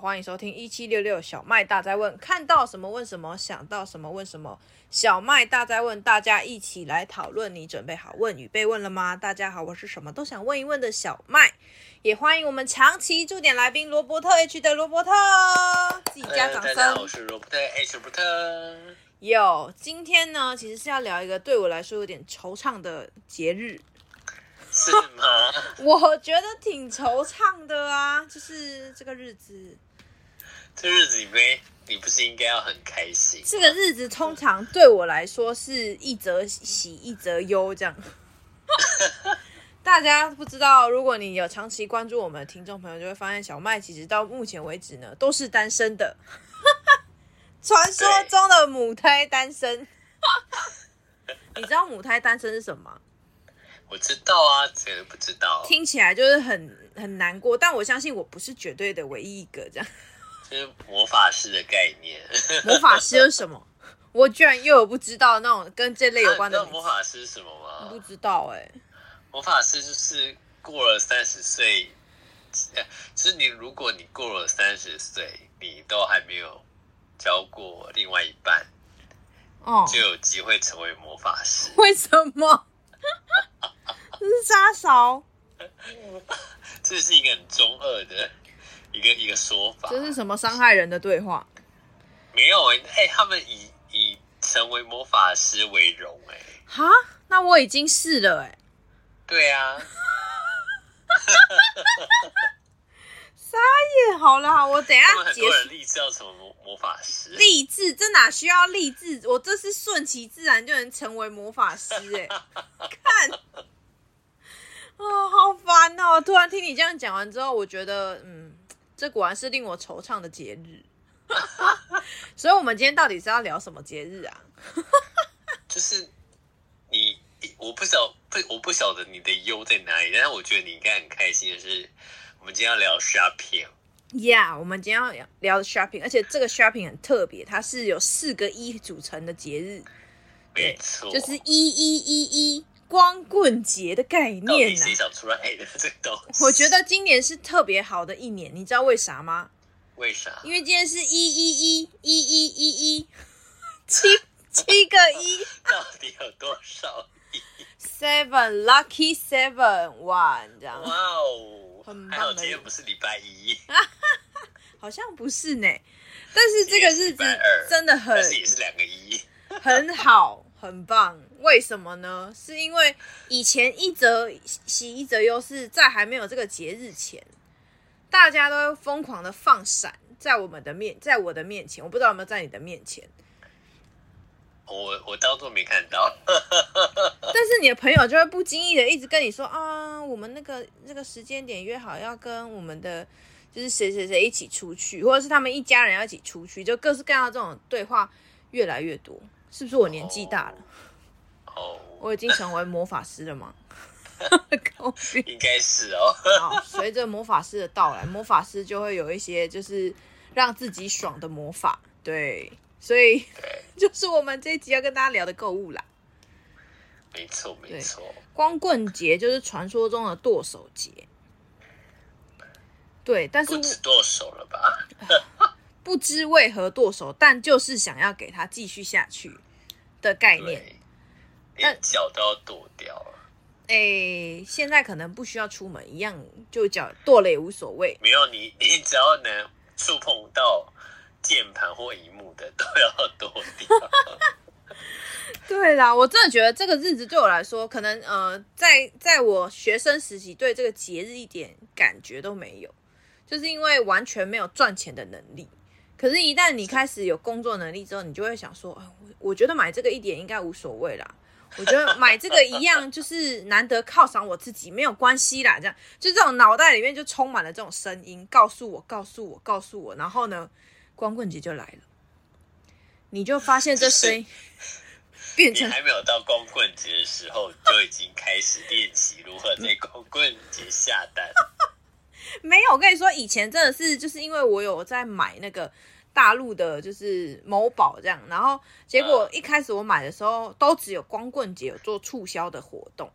欢迎收听一七六六小麦大在问，看到什么问什么，想到什么问什么。小麦大在问，大家一起来讨论。你准备好问与被问了吗？大家好，我是什么都想问一问的小麦，也欢迎我们长期驻点来宾罗伯特 H 的罗伯特，自己加掌声。大家好，我是罗伯特 H 罗伯特。有，今天呢，其实是要聊一个对我来说有点惆怅的节日。是吗？我觉得挺惆怅的啊，就是这个日子。这日子里面，你不是应该要很开心？这个日子通常对我来说是一则喜，一则忧，这样。大家不知道，如果你有长期关注我们的听众朋友，就会发现小麦其实到目前为止呢都是单身的。传说中的母胎单身。你知道母胎单身是什么吗？我知道啊，谁都不知道。听起来就是很很难过，但我相信我不是绝对的唯一一个这样。就是魔法师的概念。魔法师是什么？我居然又有不知道那种跟这类有关的。啊、魔法师是什么吗？不知道哎、欸。魔法师就是过了三十岁，就是你如果你过了三十岁，你都还没有交过另外一半，哦，就有机会成为魔法师。为什么？这是渣勺，这是一个很中二的一个一个说法。这是什么伤害人的对话？没有哎、欸，他们以以成为魔法师为荣哎、欸。哈，那我已经是了哎、欸。对啊。撒野，好了，我等下结束。很多人立志要成为魔魔法师。励志，这哪需要励志？我这是顺其自然就能成为魔法师哎、欸。看。哦，好烦哦！突然听你这样讲完之后，我觉得，嗯，这果然是令我惆怅的节日。所以，我们今天到底是要聊什么节日啊？就是你，我不晓不，我不晓得你的忧在哪里，但是我觉得你应该很开心的是，我们今天要聊 shopping。Yeah，我们今天要聊 shopping，而且这个 shopping 很特别，它是有四个一组成的节日。没错，就是一一一一。光棍节的概念呢、啊？谁想出来的这个东西？我觉得今年是特别好的一年，你知道为啥吗？为啥？因为今天是一一一一一一一 七七个一，到底有多少一？Seven lucky seven one 这样。哇哦，很棒的。还好今天不是礼拜一，好像不是呢。但是这个日子真的很，但是也是两个一，很好。很棒，为什么呢？是因为以前一则喜一则忧，是在还没有这个节日前，大家都疯狂的放闪在我们的面，在我的面前，我不知道有没有在你的面前。我我当作没看到，但是你的朋友就会不经意的一直跟你说啊，我们那个那个时间点约好要跟我们的就是谁谁谁一起出去，或者是他们一家人要一起出去，就各式各样的这种对话越来越多。是不是我年纪大了？哦，oh. 我已经成为魔法师了吗？应该是哦。好，随着魔法师的到来，魔法师就会有一些就是让自己爽的魔法。对，所以 就是我们这一集要跟大家聊的购物啦。没错，没错。光棍节就是传说中的剁手节。对，但是不止剁手了吧？不知为何剁手，但就是想要给他继续下去的概念，连脚都要剁掉了。哎、欸，现在可能不需要出门，一样就脚剁了也无所谓。没有你，你只要能触碰到键盘或荧幕的，都要剁掉。对啦，我真的觉得这个日子对我来说，可能呃，在在我学生时期，对这个节日一点感觉都没有，就是因为完全没有赚钱的能力。可是，一旦你开始有工作能力之后，你就会想说，啊，我觉得买这个一点应该无所谓啦。我觉得买这个一样就是难得犒赏我自己，没有关系啦。这样，就这种脑袋里面就充满了这种声音，告诉我，告诉我，告诉我。然后呢，光棍节就来了，你就发现这声音变成你还没有到光棍节的时候，就已经开始练习如何在光棍节下单。没有，我跟你说，以前真的是就是因为我有在买那个大陆的，就是某宝这样，然后结果一开始我买的时候，都只有光棍节有做促销的活动。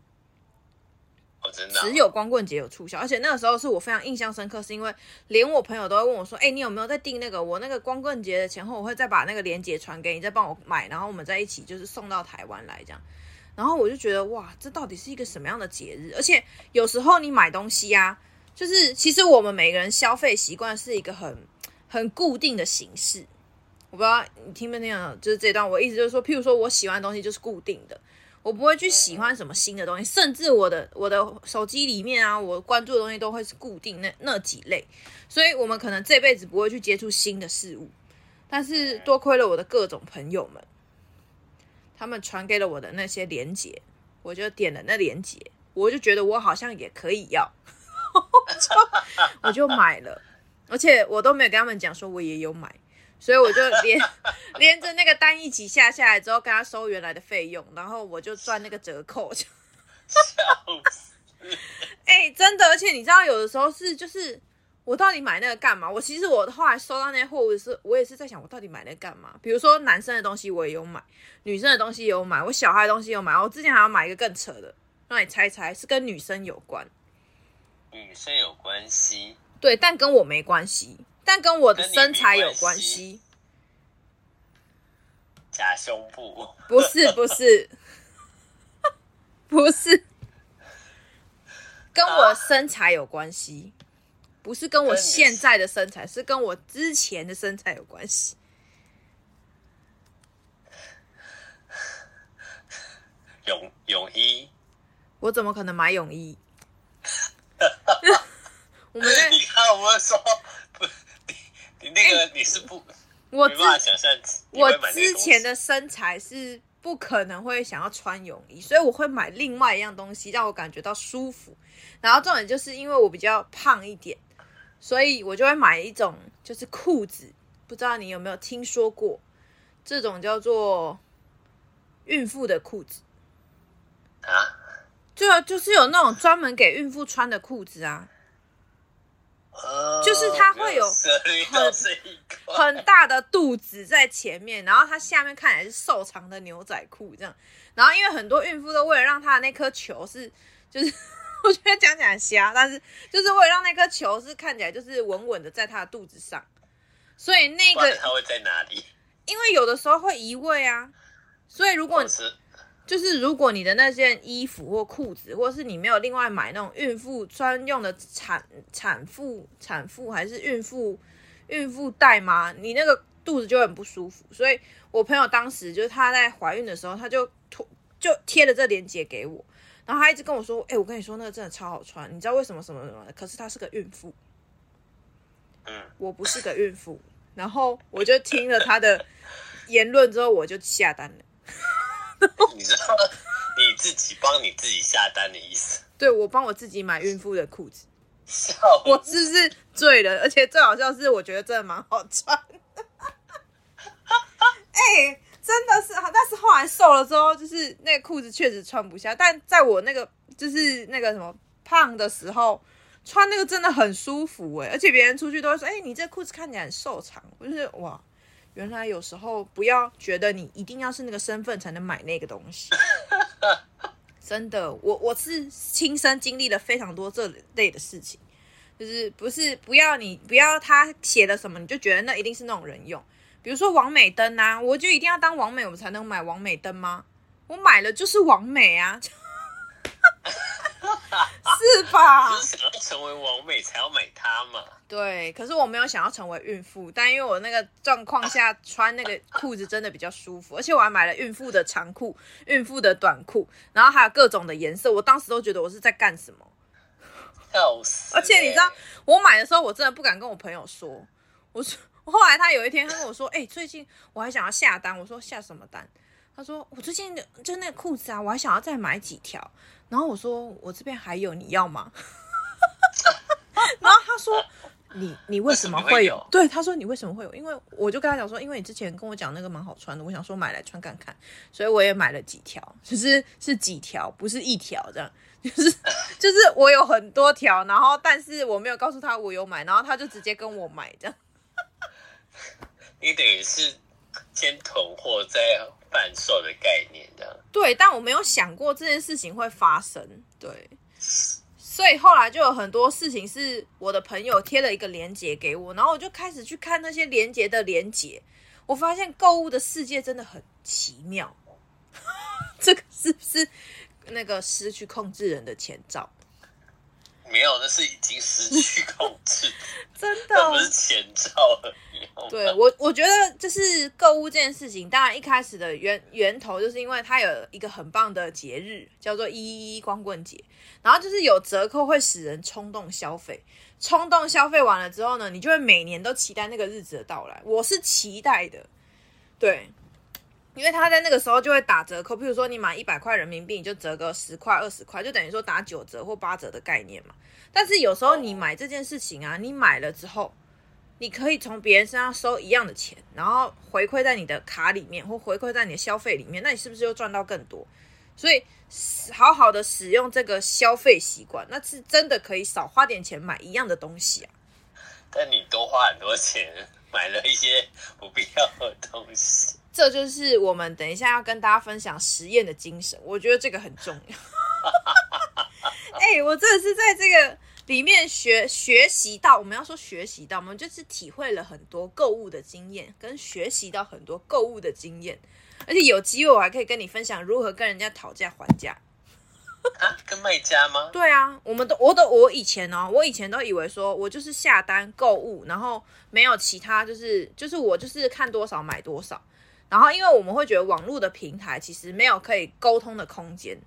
哦，真只有光棍节有促销，而且那个时候是我非常印象深刻，是因为连我朋友都会问我说：“哎、欸，你有没有在订那个？我那个光棍节的前后，我会再把那个链接传给你，再帮我买，然后我们在一起就是送到台湾来这样。”然后我就觉得哇，这到底是一个什么样的节日？而且有时候你买东西啊，就是其实我们每个人消费习惯是一个很很固定的形式。我不知道你听没听到，就是这段我意思就是说，譬如说我喜欢的东西就是固定的。我不会去喜欢什么新的东西，甚至我的我的手机里面啊，我关注的东西都会是固定那那几类，所以我们可能这辈子不会去接触新的事物。但是多亏了我的各种朋友们，他们传给了我的那些链接，我就点了那链接，我就觉得我好像也可以要，我就买了，而且我都没有跟他们讲说我也有买。所以我就连 连着那个单一起下下来之后，跟他收原来的费用，然后我就赚那个折扣。笑死！哎，真的，而且你知道，有的时候是就是我到底买那个干嘛？我其实我后来收到那些货物是，我也是在想，我到底买那个干嘛？比如说男生的东西我也有买，女生的东西也有买，我小孩的东西也有买。我之前还要买一个更扯的，让你猜猜，是跟女生有关。女生有关系？对，但跟我没关系。但跟我的身材有关系，假胸部？不是不是 不是，跟我身材有关系，不是跟我现在的身材，是跟我之前的身材有关系。泳泳衣？我怎么可能买泳衣？我们在我们说不。你那个你是不，我没办法想象。我之前的身材是不可能会想要穿泳衣，所以我会买另外一样东西让我感觉到舒服。然后重点就是因为我比较胖一点，所以我就会买一种就是裤子，不知道你有没有听说过这种叫做孕妇的裤子啊？就就是有那种专门给孕妇穿的裤子啊。就是它会有很很大的肚子在前面，然后它下面看起来是瘦长的牛仔裤这样。然后因为很多孕妇都为了让她的那颗球是，就是 我觉得讲起来瞎，但是就是为了让那颗球是看起来就是稳稳的在她的肚子上，所以那个它会在哪里？因为有的时候会移位啊，所以如果。就是如果你的那件衣服或裤子，或是你没有另外买那种孕妇专用的产产妇产妇还是孕妇孕妇带吗？你那个肚子就很不舒服。所以我朋友当时就是她在怀孕的时候，她就贴就贴了这链接给我，然后她一直跟我说：“哎、欸，我跟你说那个真的超好穿，你知道为什么什么什么的？可是她是个孕妇，嗯，我不是个孕妇。”然后我就听了她的言论之后，我就下单了。你知道你自己帮你自己下单的意思？对，我帮我自己买孕妇的裤子，笑我是不是醉了？而且最好笑是，我觉得真的蛮好穿。哎、欸，真的是，但是后来瘦了之后，就是那个裤子确实穿不下。但在我那个就是那个什么胖的时候，穿那个真的很舒服哎、欸，而且别人出去都会说：“哎、欸，你这裤子看起来很瘦长。”我就是哇。原来有时候不要觉得你一定要是那个身份才能买那个东西，真的，我我是亲身经历了非常多这类的事情，就是不是不要你不要他写的什么你就觉得那一定是那种人用，比如说王美灯啊，我就一定要当王美我才能买王美灯吗？我买了就是王美啊。是吧？你是想要成为王美才要买它嘛。对，可是我没有想要成为孕妇，但因为我那个状况下 穿那个裤子真的比较舒服，而且我还买了孕妇的长裤、孕妇的短裤，然后还有各种的颜色，我当时都觉得我是在干什么。笑死！而且你知道，我买的时候我真的不敢跟我朋友说，我说后来他有一天他跟我说，哎、欸，最近我还想要下单，我说下什么单？他说我最近就那个裤子啊，我还想要再买几条。然后我说我这边还有，你要吗？然后他说你你为什么会有？对，他说你为什么会有？因为我就跟他讲说，因为你之前跟我讲那个蛮好穿的，我想说买来穿看看，所以我也买了几条，就是是几条，不是一条这样，就是 就是我有很多条，然后但是我没有告诉他我有买，然后他就直接跟我买这样。你等于是先囤货再贩售的概念这样。对，但我没有想过这件事情会发生。对，所以后来就有很多事情是我的朋友贴了一个链接给我，然后我就开始去看那些链接的链接，我发现购物的世界真的很奇妙。这个是不是那个失去控制人的前兆？没有，那是已经失去控制，真的，那不是前兆。对我，我觉得就是购物这件事情，当然一开始的源源头就是因为它有一个很棒的节日，叫做一一一光棍节，然后就是有折扣会使人冲动消费，冲动消费完了之后呢，你就会每年都期待那个日子的到来。我是期待的，对。因为他在那个时候就会打折扣，譬如说你买一百块人民币，你就折个十块、二十块，就等于说打九折或八折的概念嘛。但是有时候你买这件事情啊，你买了之后，你可以从别人身上收一样的钱，然后回馈在你的卡里面或回馈在你的消费里面，那你是不是又赚到更多？所以好好的使用这个消费习惯，那是真的可以少花点钱买一样的东西啊。但你多花很多钱买了一些不必要的东西。这就是我们等一下要跟大家分享实验的精神，我觉得这个很重要。哎、欸，我真的是在这个里面学学习到，我们要说学习到，我们就是体会了很多购物的经验，跟学习到很多购物的经验，而且有机会我还可以跟你分享如何跟人家讨价还价。啊，跟卖家吗？对啊，我们都，我都，我以前哦，我以前都以为说我就是下单购物，然后没有其他，就是就是我就是看多少买多少。然后，因为我们会觉得网络的平台其实没有可以沟通的空间，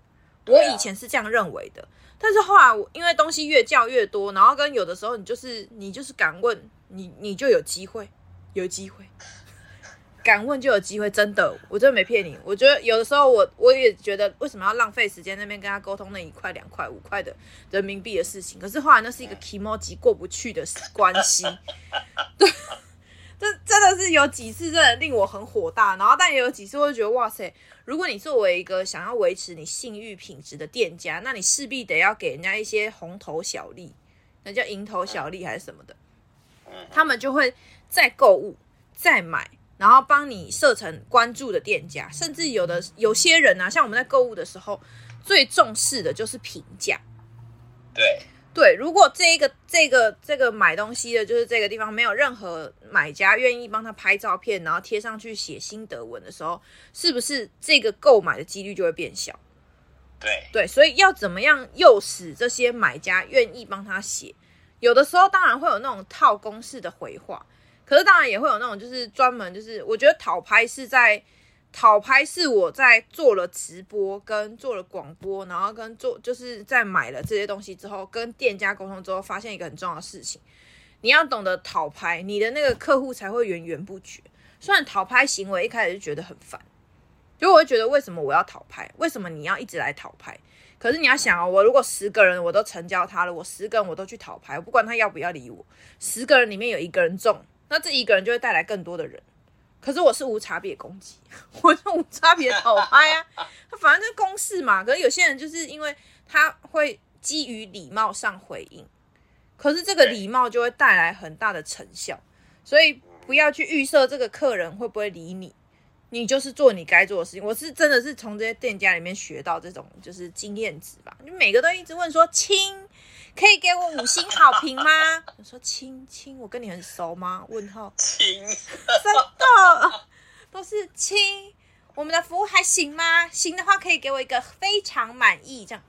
我以前是这样认为的。但是后来我，因为东西越叫越多，然后跟有的时候你就是你就是敢问，你你就有机会，有机会，敢问就有机会，真的，我真的没骗你。我觉得有的时候我我也觉得，为什么要浪费时间那边跟他沟通那一块、两块、五块的人民币的事情？可是后来那是一个 kimoji 过不去的关系，对。这真的是有几次真的令我很火大，然后但也有几次我会觉得哇塞，如果你作为一个想要维持你信誉品质的店家，那你势必得要给人家一些红头小利，那叫蝇头小利还是什么的，他们就会再购物再买，然后帮你设成关注的店家，甚至有的有些人啊，像我们在购物的时候，最重视的就是评价，对。对，如果这个这个这个买东西的，就是这个地方没有任何买家愿意帮他拍照片，然后贴上去写心得文的时候，是不是这个购买的几率就会变小？对对，所以要怎么样诱使这些买家愿意帮他写？有的时候当然会有那种套公式的回话，可是当然也会有那种就是专门就是，我觉得讨拍是在。讨拍是我在做了直播，跟做了广播，然后跟做就是在买了这些东西之后，跟店家沟通之后，发现一个很重要的事情，你要懂得讨拍，你的那个客户才会源源不绝。虽然讨拍行为一开始就觉得很烦，就我会觉得为什么我要讨拍？为什么你要一直来讨拍？可是你要想哦，我如果十个人我都成交他了，我十个人我都去讨拍，我不管他要不要理我，十个人里面有一个人中，那这一个人就会带来更多的人。可是我是无差别攻击，我是无差别讨拍啊，他 反正就是公式嘛。可是有些人就是因为他会基于礼貌上回应，可是这个礼貌就会带来很大的成效，所以不要去预设这个客人会不会理你，你就是做你该做的事情。我是真的是从这些店家里面学到这种就是经验值吧，你每个都一直问说亲。可以给我五星好评吗？我说亲亲，我跟你很熟吗？问号亲，真的都是亲。我们的服务还行吗？行的话，可以给我一个非常满意这样。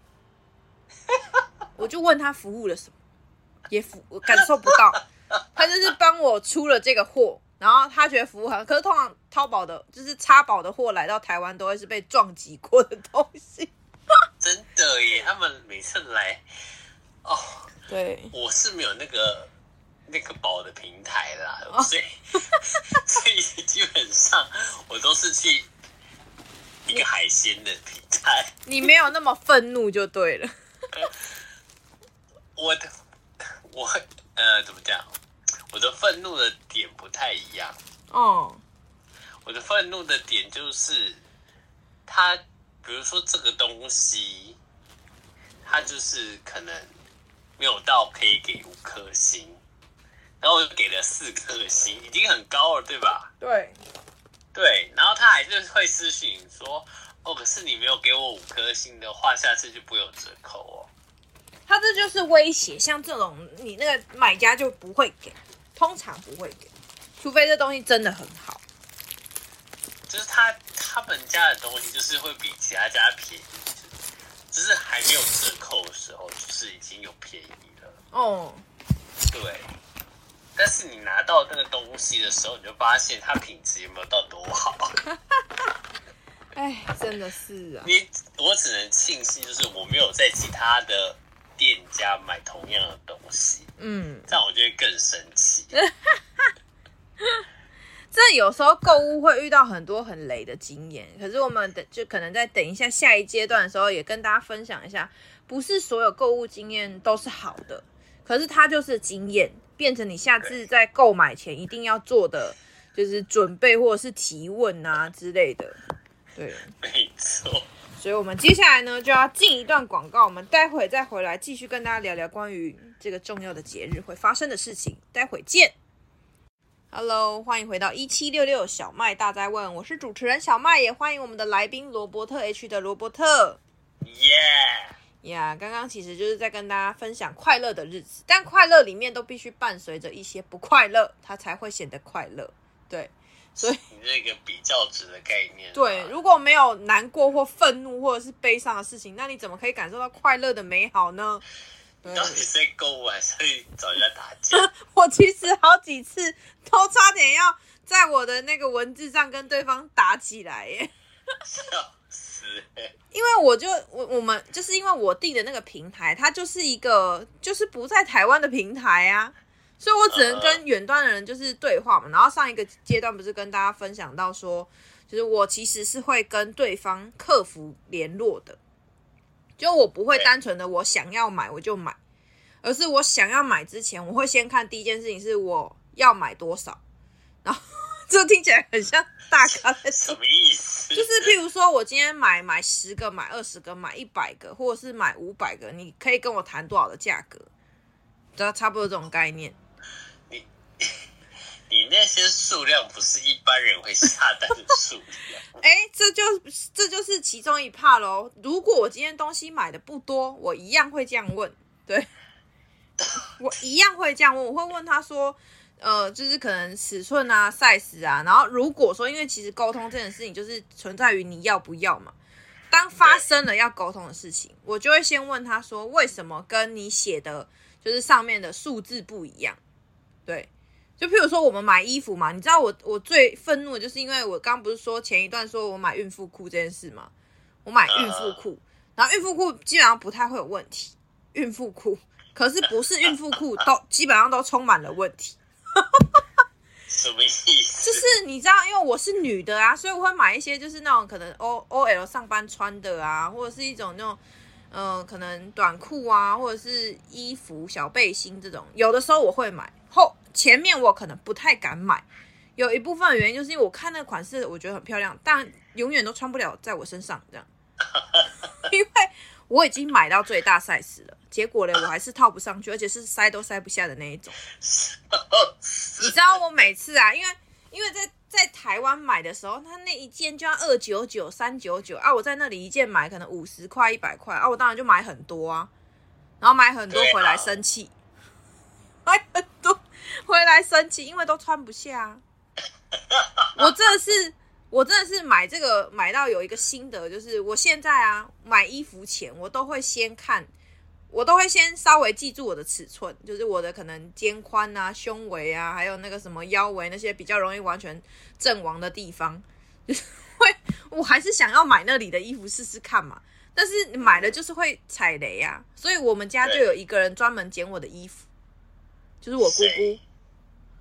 我就问他服务了什么，也服我感受不到。他就是帮我出了这个货，然后他觉得服务好。可是通常淘宝的，就是插宝的货来到台湾，都会是被撞击过的东西。真的耶，他们每次来。哦，对，我是没有那个那个宝的平台啦，哦、所以 所以基本上我都是去一个海鲜的平台。你没有那么愤怒就对了。我的我呃怎么讲？我的愤怒的点不太一样哦。我的愤怒的点就是，他比如说这个东西，他就是可能。没有到可以给五颗星，然后我就给了四颗星，已经很高了，对吧？对，对，然后他还是会私信说，哦，可是你没有给我五颗星的话，下次就不会有折扣哦。他这就就是威胁，像这种你那个买家就不会给，通常不会给，除非这东西真的很好。就是他他们家的东西就是会比其他家便宜，就是还没有折扣的时候，就是已经有便宜了。哦，对。但是你拿到那个东西的时候，你就发现它品质有没有到多好。哎，真的是啊！你我只能庆幸，就是我没有在其他的店家买同样的东西。嗯，这样我就会更生气。这有时候购物会遇到很多很雷的经验，可是我们等就可能在等一下下一阶段的时候，也跟大家分享一下，不是所有购物经验都是好的，可是它就是经验，变成你下次在购买前一定要做的就是准备或者是提问啊之类的。对，没错。所以我们接下来呢就要进一段广告，我们待会再回来继续跟大家聊聊关于这个重要的节日会发生的事情，待会见。Hello，欢迎回到一七六六小麦大哉问，我是主持人小麦，也欢迎我们的来宾罗伯特 H 的罗伯特。耶呀，刚刚其实就是在跟大家分享快乐的日子，但快乐里面都必须伴随着一些不快乐，它才会显得快乐。对，所以你这个比较值的概念。对，如果没有难过或愤怒或者是悲伤的事情，那你怎么可以感受到快乐的美好呢？到底购物还是找人家打架？我其实好几次都差点要在我的那个文字上跟对方打起来耶！笑死！因为我就我我们就是因为我订的那个平台，它就是一个就是不在台湾的平台啊，所以我只能跟远端的人就是对话嘛。然后上一个阶段不是跟大家分享到说，就是我其实是会跟对方客服联络的。就我不会单纯的我想要买我就买，而是我想要买之前，我会先看第一件事情是我要买多少，然后 这听起来很像大咖什么意思？就是譬如说我今天买买十个、买二十个、买一百个，或者是买五百个，你可以跟我谈多少的价格？知道差不多这种概念。你你那些数量不是一般人会下单的数量。哎，这就这就是其中一 part 喽。如果我今天东西买的不多，我一样会这样问。对，我一样会这样问。我会问他说，呃，就是可能尺寸啊、size 啊。然后如果说，因为其实沟通这件事情就是存在于你要不要嘛。当发生了要沟通的事情，我就会先问他说，为什么跟你写的就是上面的数字不一样？对。就譬如说，我们买衣服嘛，你知道我我最愤怒的就是因为我刚刚不是说前一段说我买孕妇裤这件事吗？我买孕妇裤，然后孕妇裤基本上不太会有问题，孕妇裤，可是不是孕妇裤都基本上都充满了问题。什么意思？就是你知道，因为我是女的啊，所以我会买一些就是那种可能 O O L 上班穿的啊，或者是一种那种呃可能短裤啊，或者是衣服小背心这种，有的时候我会买后。前面我可能不太敢买，有一部分原因就是因为我看那个款式，我觉得很漂亮，但永远都穿不了在我身上这样，因为我已经买到最大 size 了，结果呢，我还是套不上去，而且是塞都塞不下的那一种。你知道我每次啊，因为因为在在台湾买的时候，他那一件就要二九九、三九九啊，我在那里一件买可能五十块、一百块啊，我当然就买很多啊，然后买很多回来生气，买很多。回来生气，因为都穿不下。我真的是，我真的是买这个买到有一个心得，就是我现在啊买衣服前，我都会先看，我都会先稍微记住我的尺寸，就是我的可能肩宽啊、胸围啊，还有那个什么腰围那些比较容易完全阵亡的地方，就是会我还是想要买那里的衣服试试看嘛。但是你买了就是会踩雷啊，所以我们家就有一个人专门捡我的衣服。就是我姑姑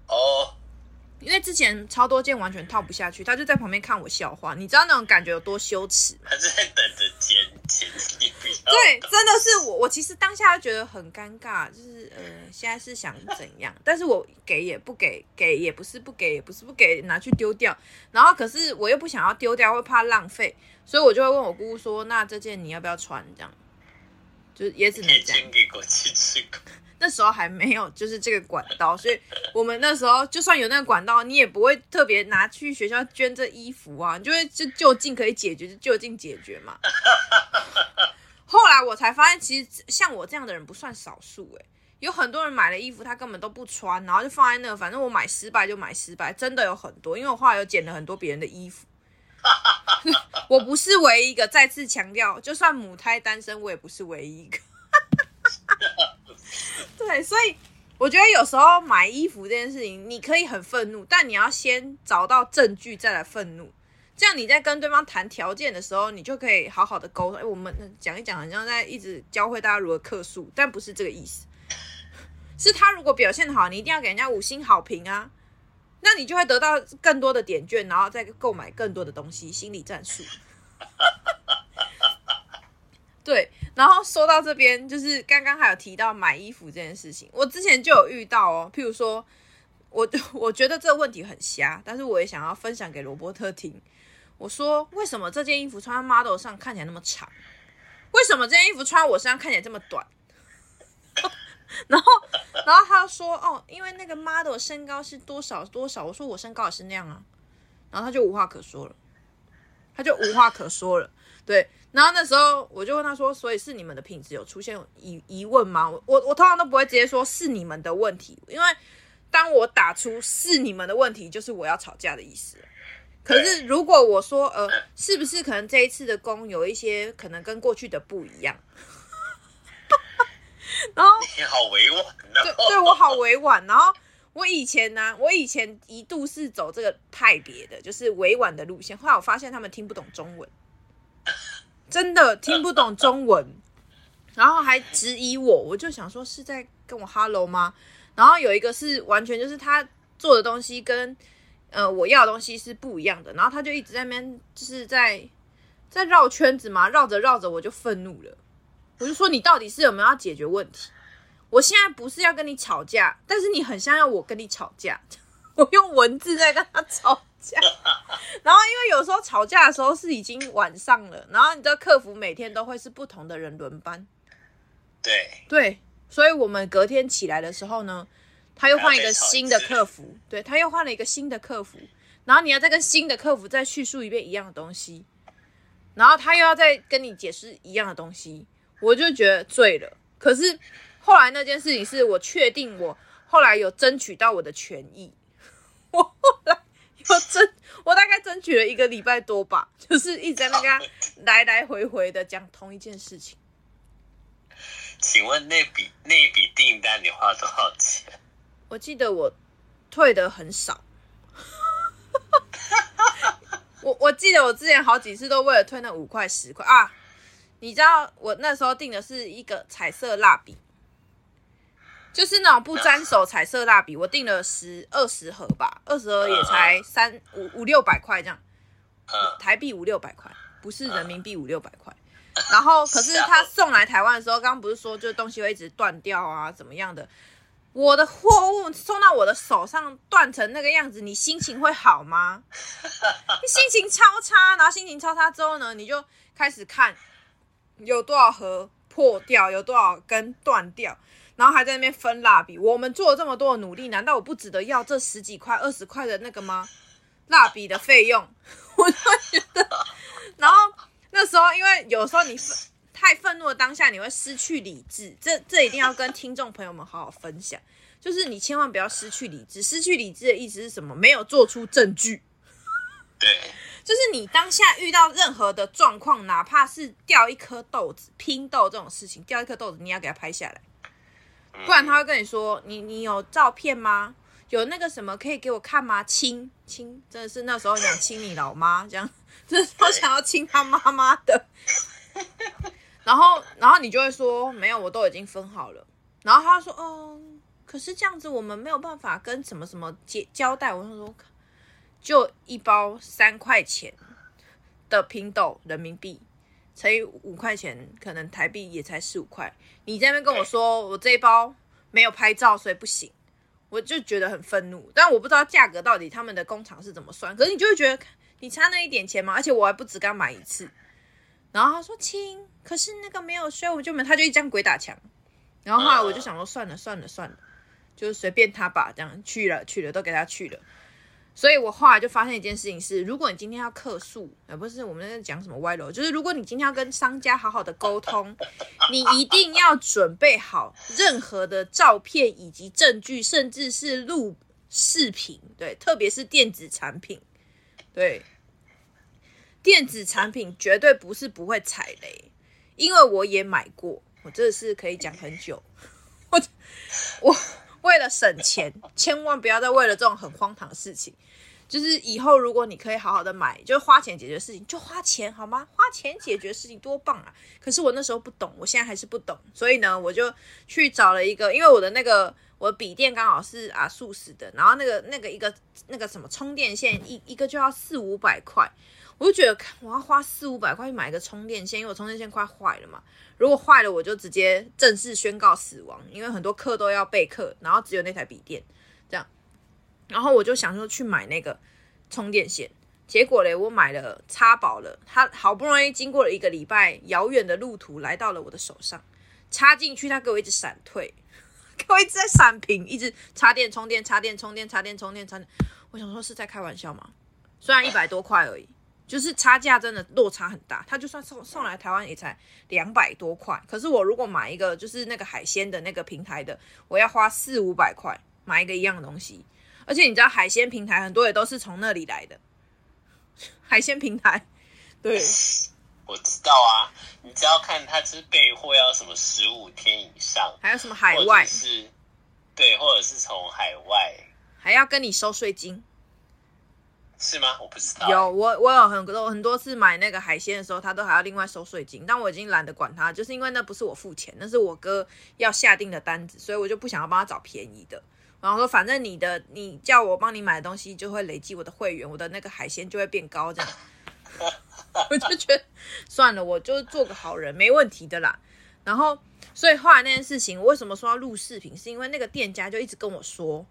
哦，因为之前超多件完全套不下去，他就在旁边看我笑话，你知道那种感觉有多羞耻吗？他在等着捡捡你不要。对，真的是我，我其实当下就觉得很尴尬，就是呃，现在是想怎样？但是我给也不给，给也不是不给，也不是不给，拿去丢掉。然后可是我又不想要丢掉，会怕浪费，所以我就会问我姑姑说：“那这件你要不要穿？”这样，就是也只能这样。给过去吃过。那时候还没有，就是这个管道，所以我们那时候就算有那个管道，你也不会特别拿去学校捐这衣服啊，你就会就就近可以解决就就近解决嘛。后来我才发现，其实像我这样的人不算少数诶，有很多人买了衣服，他根本都不穿，然后就放在那，反正我买失败就买失败，真的有很多。因为我后来有捡了很多别人的衣服，我不是唯一一个。再次强调，就算母胎单身，我也不是唯一一个。对，所以我觉得有时候买衣服这件事情，你可以很愤怒，但你要先找到证据再来愤怒。这样你在跟对方谈条件的时候，你就可以好好的沟通。哎，我们讲一讲，好像在一直教会大家如何客诉，但不是这个意思。是他如果表现好，你一定要给人家五星好评啊，那你就会得到更多的点券，然后再购买更多的东西。心理战术。对，然后说到这边，就是刚刚还有提到买衣服这件事情，我之前就有遇到哦。譬如说，我 我觉得这个问题很瞎，但是我也想要分享给罗伯特听。我说，为什么这件衣服穿在 model 上看起来那么长？为什么这件衣服穿我身上看起来这么短？然后，然后他说，哦，因为那个 model 身高是多少多少。我说我身高也是那样啊。然后他就无话可说了，他就无话可说了。对，然后那时候我就问他说，所以是你们的品质有出现疑疑问吗？我我通常都不会直接说是你们的问题，因为当我打出是你们的问题，就是我要吵架的意思。可是如果我说，呃，是不是可能这一次的工有一些可能跟过去的不一样？然后你好委婉，对对，我好委婉。然后我以前呢、啊，我以前一度是走这个派别的，就是委婉的路线。后来我发现他们听不懂中文，真的听不懂中文，然后还质疑我。我就想说是在跟我 hello 吗？然后有一个是完全就是他做的东西跟。呃，我要的东西是不一样的，然后他就一直在那边，就是在在绕圈子嘛，绕着绕着我就愤怒了，我就说你到底是有没有要解决问题？我现在不是要跟你吵架，但是你很像要我跟你吵架，我用文字在跟他吵架，然后因为有时候吵架的时候是已经晚上了，然后你的客服每天都会是不同的人轮班，对对，所以我们隔天起来的时候呢。他又换一个新的客服，对，他又换了一个新的客服，然后你要再跟新的客服再叙述一遍一样的东西，然后他又要再跟你解释一样的东西，我就觉得醉了。可是后来那件事情是我确定，我后来有争取到我的权益，我后来有争，我大概争取了一个礼拜多吧，就是一直在那个来来回回的讲同一件事情。请问那笔那笔订单你花多少钱？我记得我退的很少，我我记得我之前好几次都为了退那五块十块啊，你知道我那时候订的是一个彩色蜡笔，就是那种不沾手彩色蜡笔，我订了十二十盒吧，二十盒也才三五五六百块这样，台币五六百块，不是人民币五六百块。然后可是他送来台湾的时候，刚刚不是说就东西会一直断掉啊，怎么样的？我的货物送到我的手上断成那个样子，你心情会好吗？你心情超差，然后心情超差之后呢，你就开始看有多少盒破掉，有多少根断掉，然后还在那边分蜡笔。我们做了这么多的努力，难道我不值得要这十几块、二十块的那个吗？蜡笔的费用，我就觉得。然后那时候，因为有时候你太愤怒的当下，你会失去理智。这这一定要跟听众朋友们好好分享，就是你千万不要失去理智。失去理智的意思是什么？没有做出证据。对，就是你当下遇到任何的状况，哪怕是掉一颗豆子、拼豆这种事情，掉一颗豆子，你要给它拍下来，不然他会跟你说：“你你有照片吗？有那个什么可以给我看吗？”亲亲，真的是那时候想亲你老妈，这样，真的我想要亲他妈妈的。然后，然后你就会说没有，我都已经分好了。然后他说，嗯，可是这样子我们没有办法跟什么什么交交代。我说，就一包三块钱的拼豆人民币乘以五块钱，可能台币也才十五块。你在那边跟我说我这一包没有拍照，所以不行，我就觉得很愤怒。但我不知道价格到底他们的工厂是怎么算。可是你就会觉得你差那一点钱嘛，而且我还不止刚买一次。然后他说亲，可是那个没有税，我就没，他就一这样鬼打墙。然后后来我就想说算了算了算了，就是随便他吧，这样去了去了都给他去了。所以我后来就发现一件事情是，如果你今天要客诉，而不是我们在讲什么歪楼，就是如果你今天要跟商家好好的沟通，你一定要准备好任何的照片以及证据，甚至是录视频，对，特别是电子产品，对，电子产品绝对不是不会踩雷，因为我也买过，我这是可以讲很久，我 我。为了省钱，千万不要再为了这种很荒唐的事情。就是以后如果你可以好好的买，就花钱解决事情，就花钱好吗？花钱解决事情多棒啊！可是我那时候不懂，我现在还是不懂，所以呢，我就去找了一个，因为我的那个我的笔电刚好是啊数十的，然后那个那个一个那个什么充电线一一个就要四五百块。我就觉得，我要花四五百块去买一个充电线，因为我充电线快坏了嘛。如果坏了，我就直接正式宣告死亡，因为很多课都要备课，然后只有那台笔电这样。然后我就想说去买那个充电线，结果嘞，我买了插饱了，它好不容易经过了一个礼拜遥远的路途来到了我的手上，插进去，它给我一直闪退，给我一直在闪屏，一直插电充电，插电充电，插电充电，插电。我想说是在开玩笑吗？虽然一百多块而已。就是差价真的落差很大，他就算送送来台湾也才两百多块，可是我如果买一个就是那个海鲜的那个平台的，我要花四五百块买一个一样的东西，而且你知道海鲜平台很多也都是从那里来的，海鲜平台，对，我知道啊，你只要看它是备货要什么十五天以上，还有什么海外是，对，或者是从海外，还要跟你收税金。是吗？我不知道。有我，我有很多很多次买那个海鲜的时候，他都还要另外收税金，但我已经懒得管他，就是因为那不是我付钱，那是我哥要下定的单子，所以我就不想要帮他找便宜的。然后说，反正你的你叫我帮你买的东西就会累积我的会员，我的那个海鲜就会变高，这样。我就觉得算了，我就做个好人，没问题的啦。然后，所以后来那件事情，我为什么说要录视频？是因为那个店家就一直跟我说，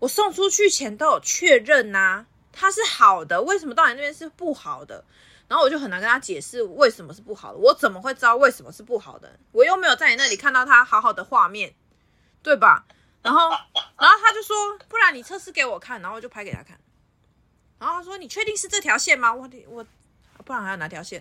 我送出去前都有确认呐、啊。它是好的，为什么到你那边是不好的？然后我就很难跟他解释为什么是不好的。我怎么会知道为什么是不好的？我又没有在你那里看到它好好的画面，对吧？然后，然后他就说，不然你测试给我看，然后就拍给他看。然后他说，你确定是这条线吗？我我，不然还有哪条线？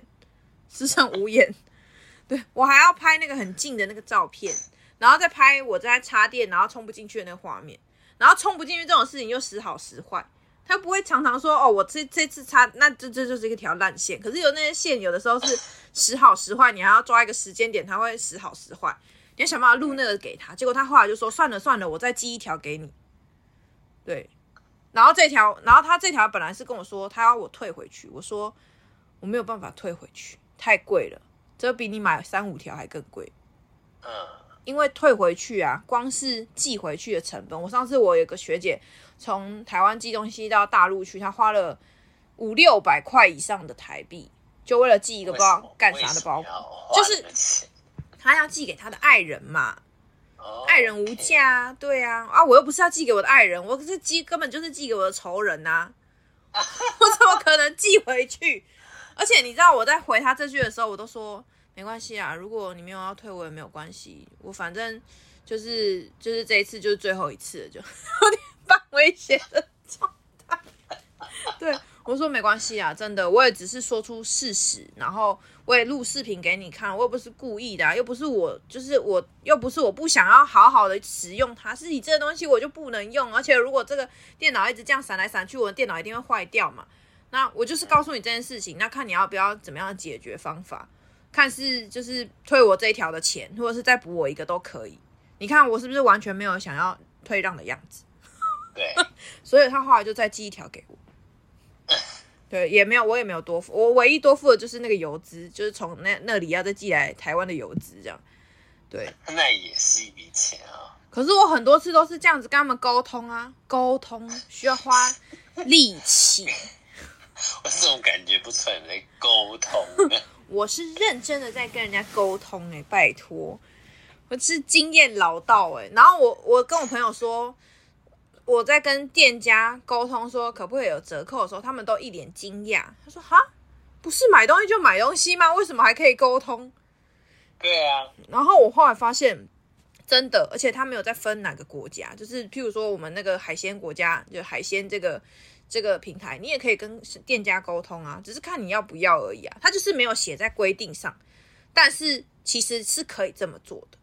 实成无眼。对，我还要拍那个很近的那个照片，然后再拍我在插电，然后充不进去的那个画面，然后充不进去这种事情又时好时坏。他不会常常说哦，我这这次插那这这就是一条烂线。可是有那些线，有的时候是时好时坏，你还要抓一个时间点，它会时好时坏。你要想办法录那个给他。结果他后来就说算了算了，我再寄一条给你。对，然后这条，然后他这条本来是跟我说他要我退回去，我说我没有办法退回去，太贵了，这比你买三五条还更贵。嗯，因为退回去啊，光是寄回去的成本，我上次我有个学姐。从台湾寄东西到大陆去，她花了五六百块以上的台币，就为了寄一个不知道干啥的包裹，就是他要寄给他的爱人嘛，爱人无价，对啊，啊，我又不是要寄给我的爱人，我可是寄根本就是寄给我的仇人呐、啊，我怎么可能寄回去？而且你知道我在回他这句的时候，我都说没关系啊，如果你没有要退我也没有关系，我反正就是就是这一次就是最后一次了，就 有点。半危险的状态，对我说没关系啊，真的，我也只是说出事实，然后我也录视频给你看，我又不是故意的啊，又不是我，就是我又不是我不想要好好的使用它，是你这个东西我就不能用，而且如果这个电脑一直这样闪来闪去，我的电脑一定会坏掉嘛。那我就是告诉你这件事情，那看你要不要怎么样的解决方法，看是就是退我这一条的钱，或者是再补我一个都可以。你看我是不是完全没有想要退让的样子？对，所以他后来就再寄一条给我。对，也没有，我也没有多付，我唯一多付的就是那个邮资，就是从那那里要再寄来台湾的邮资，这样。对，那也是一笔钱啊。可是我很多次都是这样子跟他们沟通啊，沟通需要花力气。我这种感觉不出来在沟通。我是认真的在跟人家沟通哎、欸，拜托，我是经验老道哎、欸。然后我我跟我朋友说。我在跟店家沟通说可不可以有折扣的时候，他们都一脸惊讶。他说：“哈，不是买东西就买东西吗？为什么还可以沟通？”对啊。然后我后来发现，真的，而且他没有在分哪个国家，就是譬如说我们那个海鲜国家，就海鲜这个这个平台，你也可以跟店家沟通啊，只是看你要不要而已啊。他就是没有写在规定上，但是其实是可以这么做的。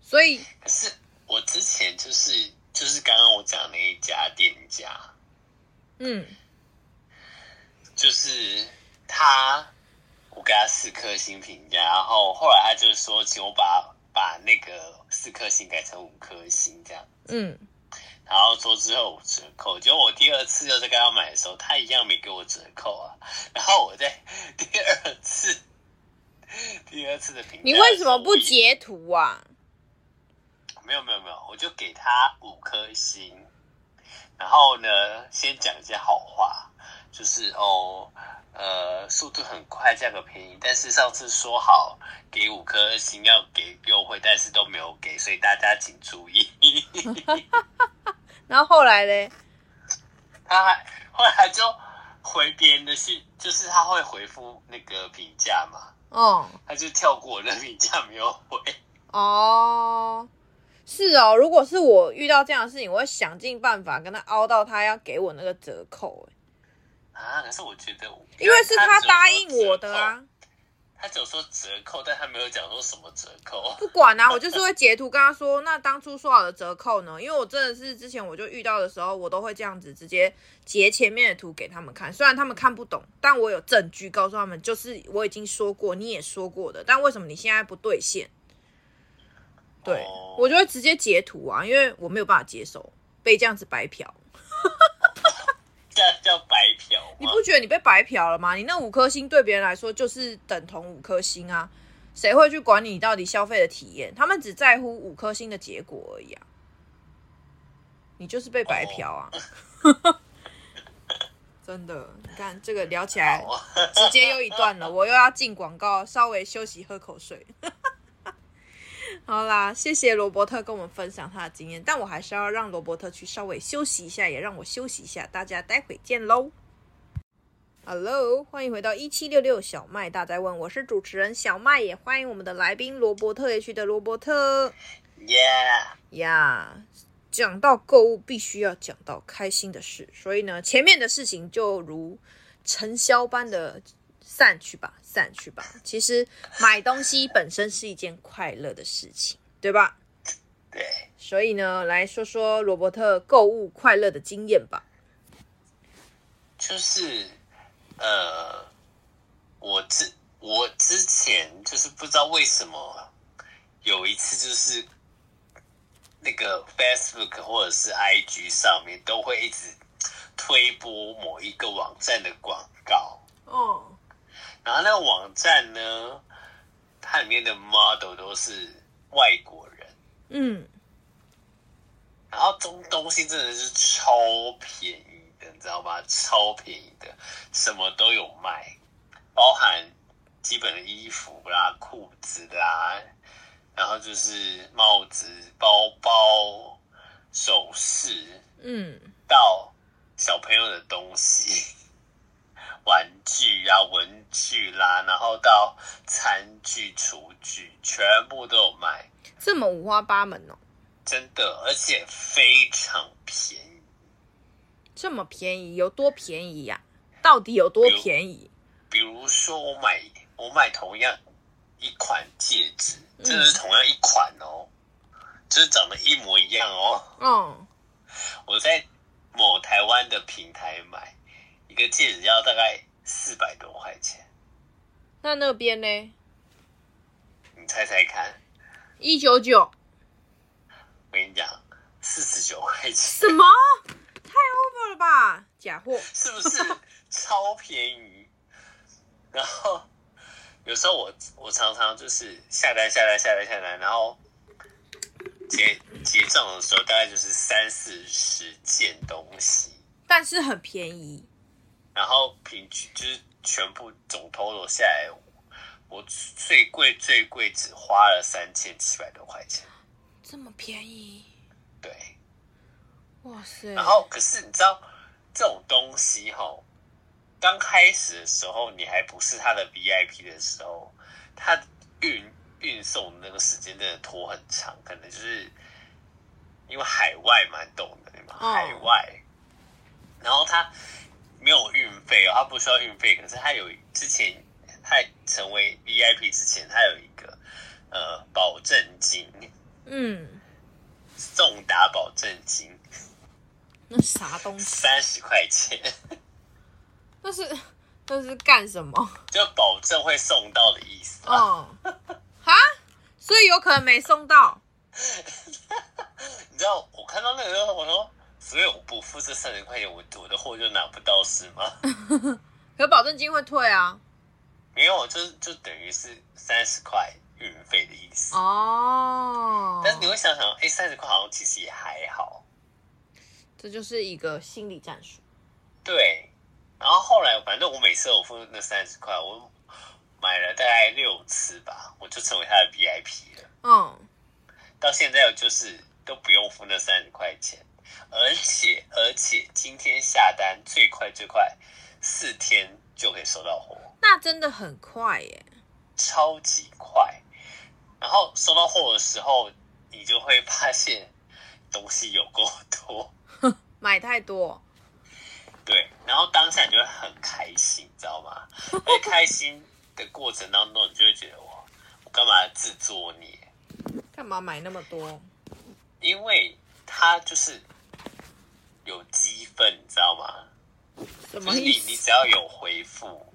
所以，是我之前就是就是刚刚我讲那一家店家，嗯，就是他，我给他四颗星评价，然后后来他就说，请我把把那个四颗星改成五颗星这样，嗯。然后说之后五折扣，结果我第二次又在跟他买的时候，他一样没给我折扣啊。然后我在第二次，第二次的评价，你为什么不截图啊？没有没有没有，我就给他五颗星。然后呢，先讲一些好话，就是哦，呃，速度很快，价格便宜。但是上次说好给五颗星要给优惠，但是都没有给，所以大家请注意。然后后来嘞，他还后来就回别人的信，就是他会回复那个评价嘛。哦，他就跳过我的 评价没有回。哦，是哦。如果是我遇到这样的事情，我会想尽办法跟他凹到他要给我那个折扣。啊，可是我觉得，因为是他答应我的啊。他只有说折扣，但他没有讲说什么折扣。不管啊，我就是会截图跟他说，那当初说好的折扣呢？因为我真的是之前我就遇到的时候，我都会这样子直接截前面的图给他们看，虽然他们看不懂，但我有证据告诉他们，就是我已经说过，你也说过的，但为什么你现在不兑现？对，我就会直接截图啊，因为我没有办法接受被这样子白嫖。这叫白嫖？你不觉得你被白嫖了吗？你那五颗星对别人来说就是等同五颗星啊，谁会去管你到底消费的体验？他们只在乎五颗星的结果而已啊。你就是被白嫖啊！哦、真的，你看这个聊起来直接又一段了，我又要进广告，稍微休息喝口水。好啦，谢谢罗伯特跟我们分享他的经验，但我还是要让罗伯特去稍微休息一下，也让我休息一下。大家待会见喽！Hello，欢迎回到一七六六小麦大在问，我是主持人小麦，也欢迎我们的来宾罗伯特 H 的罗伯特。Yeah，呀，yeah, 讲到购物必须要讲到开心的事，所以呢，前面的事情就如尘嚣般的。散去吧，散去吧。其实买东西本身是一件快乐的事情，对吧？对。所以呢，来说说罗伯特购物快乐的经验吧。就是，呃，我之我之前就是不知道为什么有一次就是那个 Facebook 或者是 IG 上面都会一直推播某一个网站的广告。哦。然后那个网站呢，它里面的 model 都是外国人，嗯，然后东东西真的是超便宜的，你知道吗？超便宜的，什么都有卖，包含基本的衣服啦、裤子啦，然后就是帽子、包包、首饰，嗯，到小朋友的东西。玩具啊，文具啦，然后到餐具、厨具，全部都有卖，这么五花八门哦！真的，而且非常便宜。这么便宜，有多便宜呀？到底有多便宜？比如，比如说，我买我买同样一款戒指，真的是同样一款哦，嗯、就是长得一模一样哦。嗯，我在某台湾的平台买。一个戒指要大概四百多块钱，那那边呢？你猜猜看，一九九。我跟你讲，四十九块钱。什么？太 over 了吧？假货 是不是超便宜？然后有时候我我常常就是下单下单下单下单，然后结结账的时候大概就是三四十件东西，但是很便宜。然后平均就是全部总 total 下来，我最贵最贵只花了三千七百多块钱，这么便宜？对，哇塞！然后可是你知道这种东西哈，刚开始的时候你还不是他的 VIP 的时候，他运运送那个时间真的拖很长，可能就是因为海外蛮懂的，对吗？海外。然后他没有运费哦，他不需要运费，可是他有之前他成为 VIP 之前，他有一个呃保证金，嗯，送达保证金，那啥东西？三十块钱，那是那是干什么？就保证会送到的意思。哦，哈，所以有可能没送到。你知道我看到那个时候，我说。所以我不付这三十块钱，我我的货就拿不到是吗？可保证金会退啊？没有，就就等于是三十块运费的意思哦。但是你会想想，哎，三十块好像其实也还好。这就是一个心理战术。对。然后后来，反正我每次我付那三十块，我买了大概六次吧，我就成为他的 VIP 了。嗯。到现在就是都不用付那三十块钱。而且而且，今天下单最快最快四天就可以收到货，那真的很快耶，超级快。然后收到货的时候，你就会发现东西有够多，买太多。对，然后当下你就会很开心，你知道吗？在开心的过程当中，你就会觉得我我干嘛自作孽？干嘛买那么多？因为它就是。有积分，你知道吗？什么意思？就是你你只要有回复，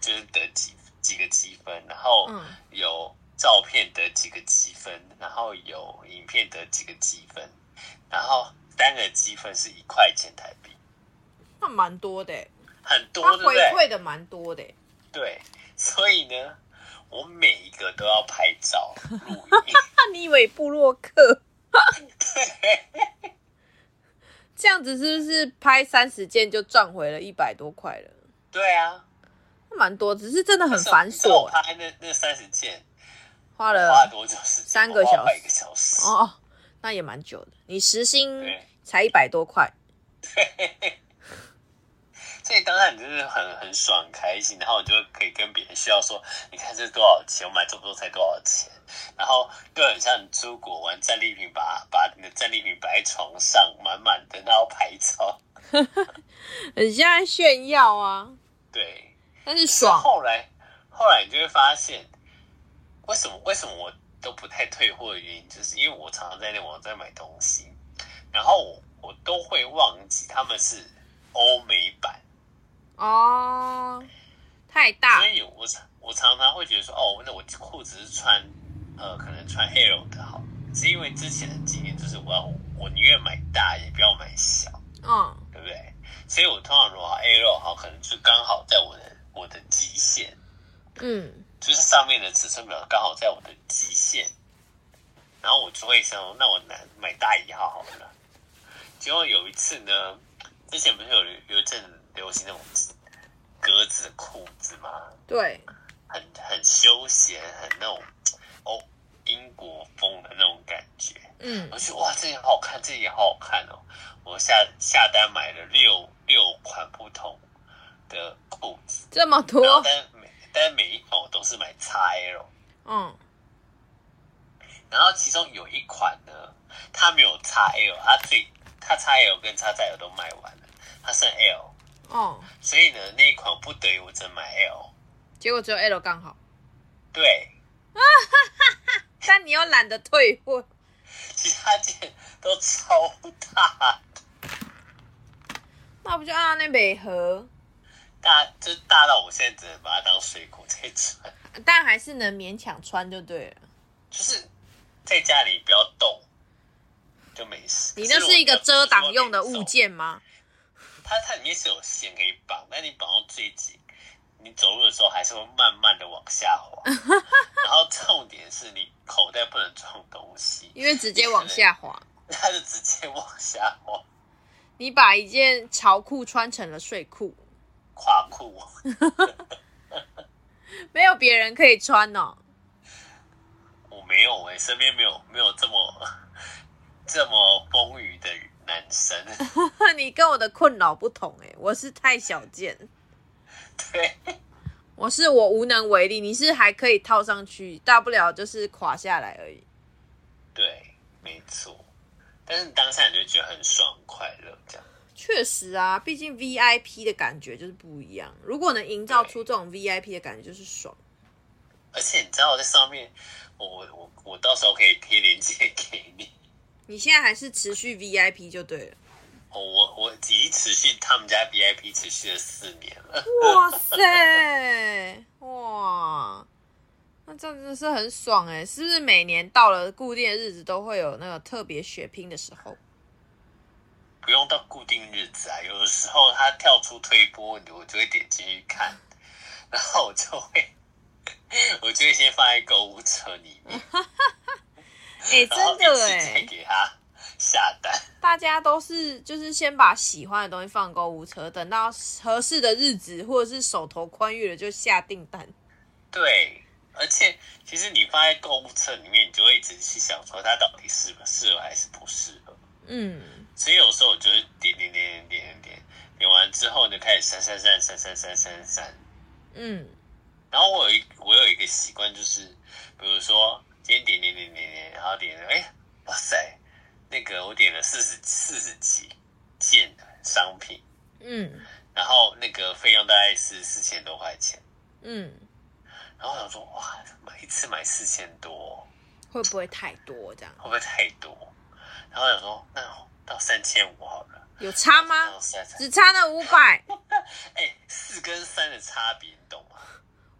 就是得几几个积分，然后有照片得几个积分，然后有影片得几个积分，然后单个积分是一块钱台币，那蛮多的，很多，他回馈的蛮多的，对，所以呢，我每一个都要拍照录影。你以为部落客？对。这样子是不是拍三十件就赚回了一百多块了？对啊，蛮多，只是真的很繁琐。我拍那那三十件花了花多久时间？三个小时，一个小时哦，那也蛮久的。你时薪才一百多块，对，所以当然你就是很很爽开心，然后你就可以跟别人炫耀说：“你看这多少钱？我买这么多才多少钱？”然后就很像你出国玩战利品，把把你的战利品摆在床上，满满的，然后拍照，很像炫耀啊。对，但是爽。后来后来你就会发现，为什么为什么我都不太退货的原因，就是因为我常常在那网站买东西，然后我我都会忘记他们是欧美版哦，太大，所以我常我常常会觉得说，哦，那我裤子是穿。呃，可能穿 L 的好，是因为之前的经验就是我要我宁愿买大也不要买小，嗯，对不对？所以我通常如果 L 好，可能就刚好在我的我的极限，嗯，就是上面的尺寸表刚好在我的极限，然后我就会想，那我买买大一号好了。结果有一次呢，之前不是有有一阵流行那种格子的裤子吗？对，很很休闲，很那种。哦，英国风的那种感觉，嗯，我觉得哇，这也好好看，这也好好看哦。我下下单买了六六款不同的裤子，这么多，但每但每一款我都是买 XL，嗯，然后其中有一款呢，它没有 XL，它最它 XL 跟 XL 都卖完了，它剩 L，哦，所以呢那一款不得已我只买 L，结果只有 L 刚好，对。但你又懒得退货，其他件都超大，那不就按那北河大，就大到我现在只能把它当睡裤在穿，但还是能勉强穿就对了。就是在家里不要动，就没事。你那是一个遮挡用的物件吗？它它里面是有线可以绑，但你绑到最紧。你走路的时候还是会慢慢的往下滑，然后重点是你口袋不能装东西，因为直接往下滑，它就直接往下滑。你把一件潮裤穿成了睡裤，垮裤，没有别人可以穿哦。我没有哎、欸，身边没有没有这么这么丰腴的男生。你跟我的困扰不同哎、欸，我是太小件。对，我是我无能为力，你是还可以套上去，大不了就是垮下来而已。对，没错。但是当下你就觉得很爽快乐，这样。确实啊，毕竟 VIP 的感觉就是不一样。如果能营造出这种 VIP 的感觉，就是爽。而且你知道我在上面，我我我到时候可以贴链接给你。你现在还是持续 VIP 就对了。我我已经持续他们家 VIP 持续了四年了。哇塞，哇，那这样真的是很爽哎！是不是每年到了固定的日子都会有那个特别血拼的时候？不用到固定日子啊，有的时候他跳出推播，我就会点进去看，然后我就会，我就会先放在购物车里面。哎、欸，真的哎，给他下单。大家都是就是先把喜欢的东西放购物车，等到合适的日子或者是手头宽裕了就下订单。对，而且其实你放在购物车里面，你就会一直去想说它到底适不适合还是不适合。嗯。所以有时候我就是点点点点点点点完之后就开始删删删删删删删删，嗯，然后我有一我有一个习惯就是，比如说今天点点点点点，然后点了，哎，哇塞，那个我点了四十四十几件商品，嗯，然后那个费用大概是四千多块钱，嗯，然后我想说哇，买一次买四千多，会不会太多这样？会不会太多？然后我想说那。到三千五好了，有差吗？只差那五百。哎，四跟三的差别，你懂吗？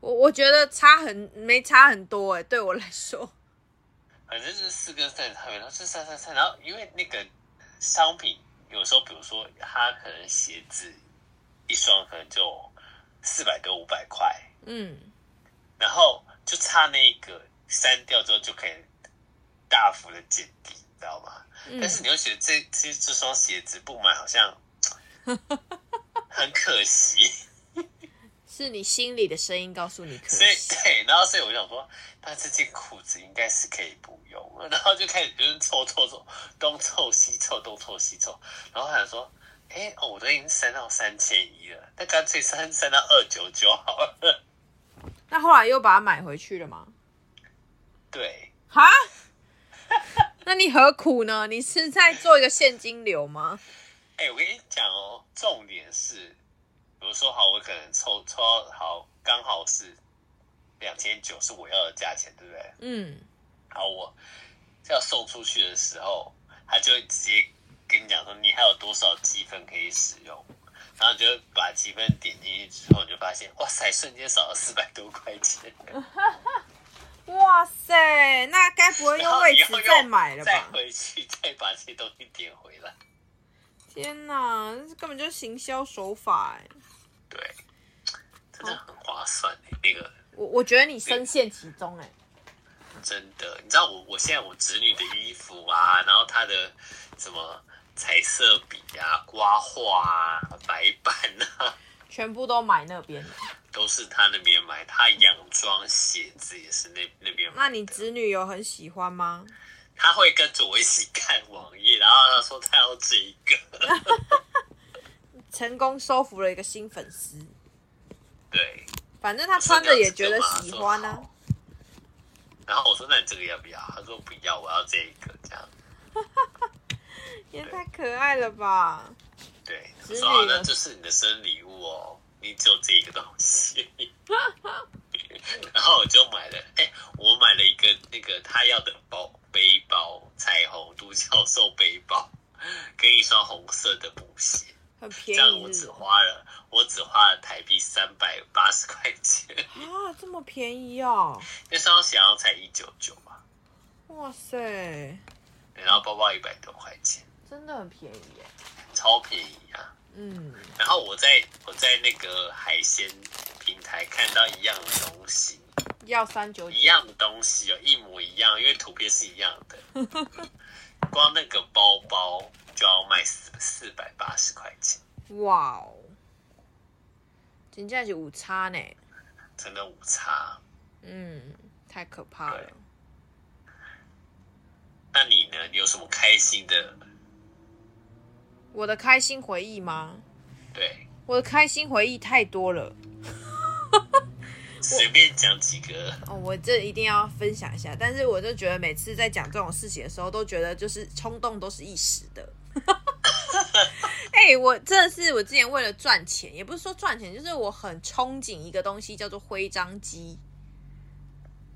我我觉得差很没差很多哎，对我来说。反正就是四跟三的差别，然后是三三三，然后因为那个商品有时候，比如说它可能鞋子一双可能就四百多五百块，嗯，然后就差那一个删掉之后就可以大幅的减低，你知道吗？但是你又觉得这其实这双鞋子不买好像 很可惜，是你心里的声音告诉你可以对，然后所以我就想说，那这件裤子应该是可以不用了，然后就开始就是凑凑凑，东凑西凑，东凑西凑，然后想说，哎哦，我都已经升到三千一了，那干脆升升到二九九好了。那后来又把它买回去了吗？对，哈。那你何苦呢？你是在做一个现金流吗？哎、欸，我跟你讲哦，重点是，比如说好，我可能抽抽到好，刚好是两千九是我要的价钱，对不对？嗯。好，我要送出去的时候，他就会直接跟你讲说，你还有多少积分可以使用，然后就把积分点进去之后，你就发现，哇塞，瞬间少了四百多块钱。哇塞，那该不会又为此再买了吧？再回去再把这些东西点回来。天哪，这根本就是行销手法哎。对，真的很划算哎，那个。我我觉得你深陷其中哎。真的，你知道我我现在我侄女的衣服啊，然后她的什么彩色笔啊、刮画啊、白板啊，全部都买那边。都是他那边买，他洋装、鞋子也是那那边买。那你侄女有很喜欢吗？他会跟着我一起看网页，然后他说他要这一个，成功收服了一个新粉丝。对，反正他穿着也觉得喜欢呢、啊。然后我说：“那你这个要不要？”他说：“不要，我要这一个。”这样，也太可爱了吧？对，我说：“那这是你的生日礼物哦。”你只有这一个东西，然后我就买了。哎、欸，我买了一个那个他要的包背包，彩虹独角兽背包，跟一双红色的布鞋，很 便宜。这样我只花了，我只花了台币三百八十块钱啊，这么便宜哦！那双鞋好像才一九九嘛。哇塞！然后包包一百多块钱，真的很便宜耶，超便宜啊！嗯，然后我在我在那个海鲜平台看到一样的东西，要三九九，一样的东西哦，一模一样，因为图片是一样的。光那个包包就要卖四四百八十块钱。哇哦，真的是五差呢，真的五差。嗯，太可怕了。那你呢？你有什么开心的？我的开心回忆吗？对，我的开心回忆太多了，随便讲几个。哦，我这一定要分享一下，但是我就觉得每次在讲这种事情的时候，都觉得就是冲动都是一时的。哎、欸，我真的是我之前为了赚钱，也不是说赚钱，就是我很憧憬一个东西，叫做徽章机，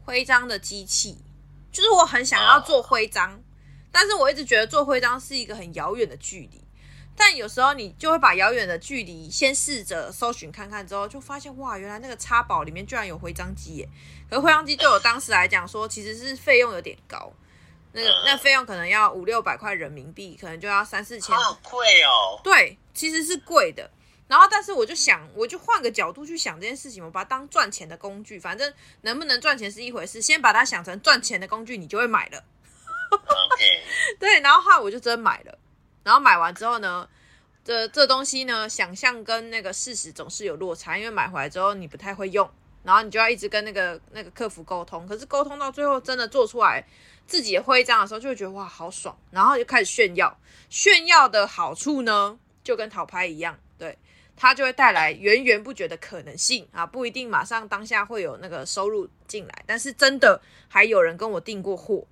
徽章的机器，就是我很想要做徽章，哦、但是我一直觉得做徽章是一个很遥远的距离。但有时候你就会把遥远的距离先试着搜寻看看，之后就发现哇，原来那个插宝里面居然有徽章机耶！可是徽章机对我当时来讲说，其实是费用有点高。那个那费用可能要五六百块人民币，可能就要三四千，好贵哦。对，其实是贵的。然后，但是我就想，我就换个角度去想这件事情，我把它当赚钱的工具。反正能不能赚钱是一回事，先把它想成赚钱的工具，你就会买了。OK。对，然后后来我就真买了。然后买完之后呢，这这东西呢，想象跟那个事实总是有落差，因为买回来之后你不太会用，然后你就要一直跟那个那个客服沟通。可是沟通到最后，真的做出来。自己的徽章的时候，就会觉得哇，好爽，然后就开始炫耀。炫耀的好处呢，就跟讨拍一样，对，它就会带来源源不绝的可能性啊，不一定马上当下会有那个收入进来，但是真的还有人跟我订过货，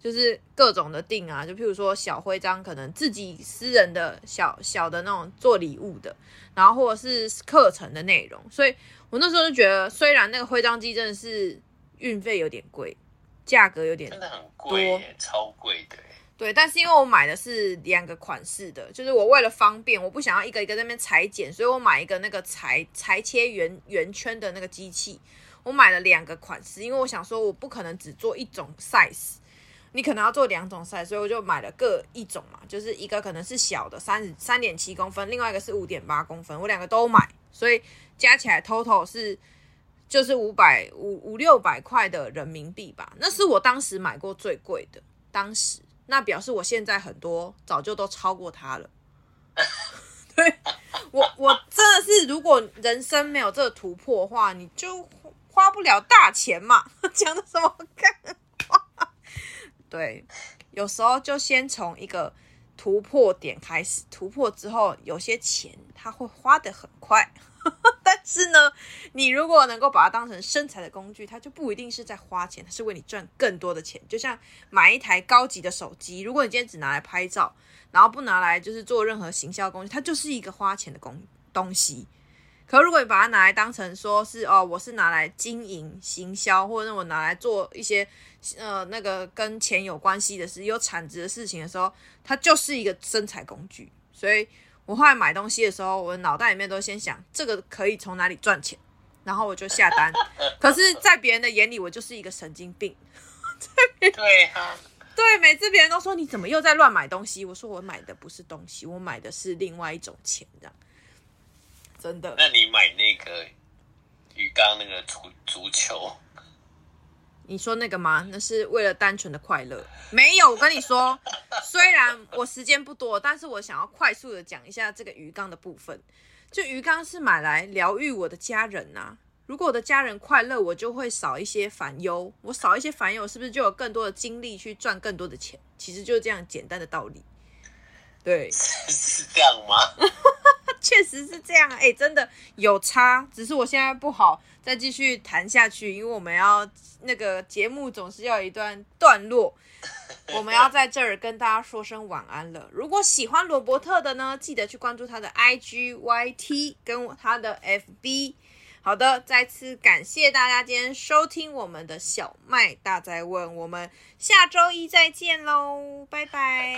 就是各种的订啊，就譬如说小徽章，可能自己私人的小小的那种做礼物的，然后或者是课程的内容，所以我那时候就觉得，虽然那个徽章机真的是运费有点贵。价格有点真的很贵，超贵的。对，但是因为我买的是两个款式的，就是我为了方便，我不想要一个一个在那边裁剪，所以我买一个那个裁裁切圆圆圈的那个机器。我买了两个款式，因为我想说我不可能只做一种 size，你可能要做两种 size，所以我就买了各一种嘛，就是一个可能是小的三三点七公分，另外一个是五点八公分，我两个都买，所以加起来 total 是。就是五百五五六百块的人民币吧，那是我当时买过最贵的。当时那表示我现在很多早就都超过它了。对，我我真的是，如果人生没有这个突破的话，你就花不了大钱嘛。讲的什么干话？对，有时候就先从一个突破点开始，突破之后，有些钱它会花得很快。但是呢，你如果能够把它当成生财的工具，它就不一定是在花钱，它是为你赚更多的钱。就像买一台高级的手机，如果你今天只拿来拍照，然后不拿来就是做任何行销工具，它就是一个花钱的工东西。可如果你把它拿来当成说是哦，我是拿来经营行销，或者我拿来做一些呃那个跟钱有关系的事、有产值的事情的时候，它就是一个生财工具。所以。我后来买东西的时候，我的脑袋里面都先想这个可以从哪里赚钱，然后我就下单。可是，在别人的眼里，我就是一个神经病。对啊，对，每次别人都说你怎么又在乱买东西，我说我买的不是东西，我买的是另外一种钱，这样。真的？那你买那个鱼缸那个足足球？你说那个吗？那是为了单纯的快乐。没有，我跟你说，虽然我时间不多，但是我想要快速的讲一下这个鱼缸的部分。就鱼缸是买来疗愈我的家人呐、如果我的家人快乐，我就会少一些烦忧。我少一些烦忧，是不是就有更多的精力去赚更多的钱？其实就是这样简单的道理。对，是这样吗？确实是这样。哎、欸，真的有差，只是我现在不好再继续谈下去，因为我们要。那个节目总是要有一段段落，我们要在这儿跟大家说声晚安了。如果喜欢罗伯特的呢，记得去关注他的 IG、YT 跟他的 FB。好的，再次感谢大家今天收听我们的小麦大在问，我们下周一再见喽，拜拜。